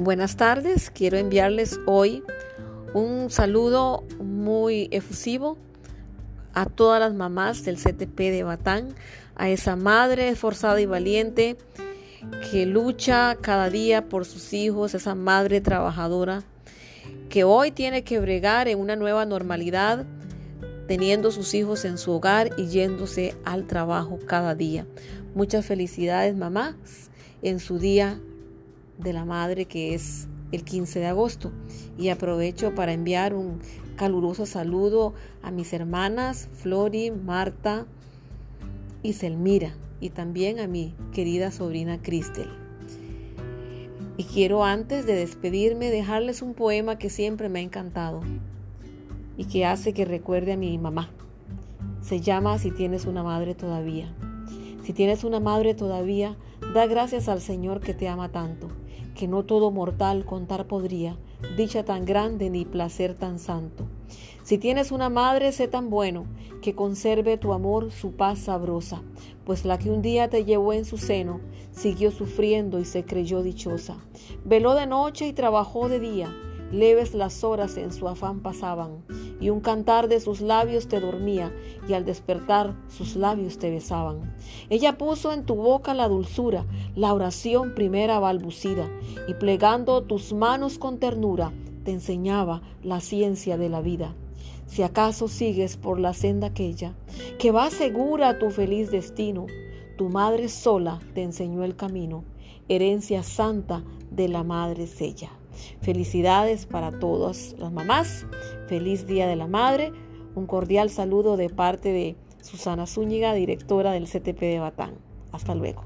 Buenas tardes, quiero enviarles hoy un saludo muy efusivo a todas las mamás del CTP de Batán, a esa madre esforzada y valiente que lucha cada día por sus hijos, esa madre trabajadora que hoy tiene que bregar en una nueva normalidad, teniendo sus hijos en su hogar y yéndose al trabajo cada día. Muchas felicidades mamás en su día de la Madre que es el 15 de agosto. Y aprovecho para enviar un caluroso saludo a mis hermanas Flori, Marta y Selmira y también a mi querida sobrina Cristel. Y quiero antes de despedirme dejarles un poema que siempre me ha encantado y que hace que recuerde a mi mamá. Se llama Si tienes una madre todavía. Si tienes una madre todavía, da gracias al Señor que te ama tanto que no todo mortal contar podría, dicha tan grande ni placer tan santo. Si tienes una madre, sé tan bueno, que conserve tu amor su paz sabrosa, pues la que un día te llevó en su seno, siguió sufriendo y se creyó dichosa. Veló de noche y trabajó de día, leves las horas en su afán pasaban, y un cantar de sus labios te dormía, y al despertar sus labios te besaban. Ella puso en tu boca la dulzura, la oración primera balbucida, y plegando tus manos con ternura, te enseñaba la ciencia de la vida. Si acaso sigues por la senda aquella, que va segura a tu feliz destino, tu madre sola te enseñó el camino, herencia santa de la madre sella. Felicidades para todas las mamás. Feliz Día de la Madre. Un cordial saludo de parte de Susana Zúñiga, directora del CTP de Batán. Hasta luego.